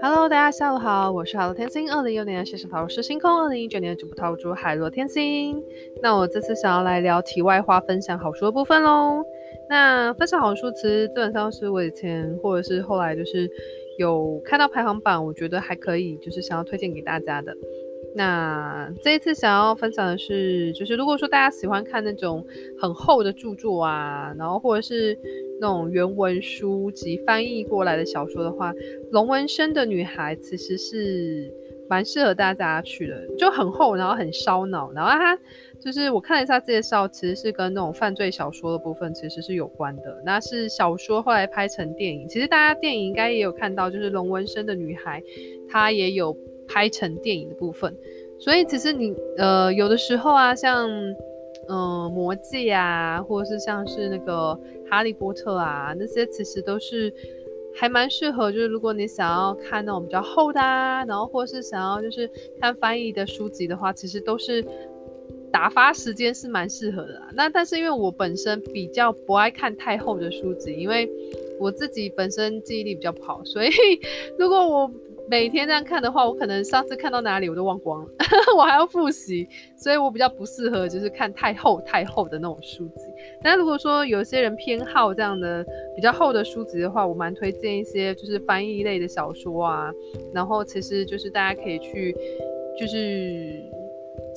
Hello，大家下午好，我是海洛天星。二零一六年的谢神法老师星空，二零一九年的主播套主海洛天星。那我这次想要来聊题外话，分享好书的部分喽。那分享好书，其实基本上是我以前或者是后来就是有看到排行榜，我觉得还可以，就是想要推荐给大家的。那这一次想要分享的是，就是如果说大家喜欢看那种很厚的著作啊，然后或者是。那种原文书籍翻译过来的小说的话，龙纹身的女孩其实是蛮适合大家去的，就很厚，然后很烧脑，然后它就是我看了一下介绍，其实是跟那种犯罪小说的部分其实是有关的。那是小说后来拍成电影，其实大家电影应该也有看到，就是龙纹身的女孩，她也有拍成电影的部分。所以其实你呃有的时候啊，像。嗯，魔戒啊，或者是像是那个哈利波特啊，那些其实都是还蛮适合。就是如果你想要看那种比较厚的啊，然后或是想要就是看翻译的书籍的话，其实都是打发时间是蛮适合的啦。那但是因为我本身比较不爱看太厚的书籍，因为我自己本身记忆力比较不好，所以 如果我每天这样看的话，我可能上次看到哪里我都忘光了，我还要复习，所以我比较不适合就是看太厚太厚的那种书籍。但如果说有些人偏好这样的比较厚的书籍的话，我蛮推荐一些就是翻译类的小说啊，然后其实就是大家可以去就是。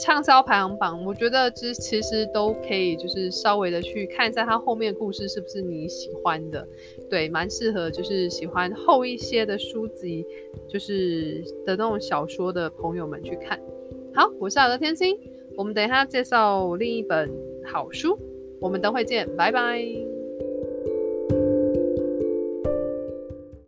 畅销排行榜，我觉得其实其实都可以，就是稍微的去看一下它后面的故事是不是你喜欢的，对，蛮适合就是喜欢厚一些的书籍，就是的那种小说的朋友们去看。好，我是海洛天星，我们等一下介绍另一本好书，我们等会见，拜拜。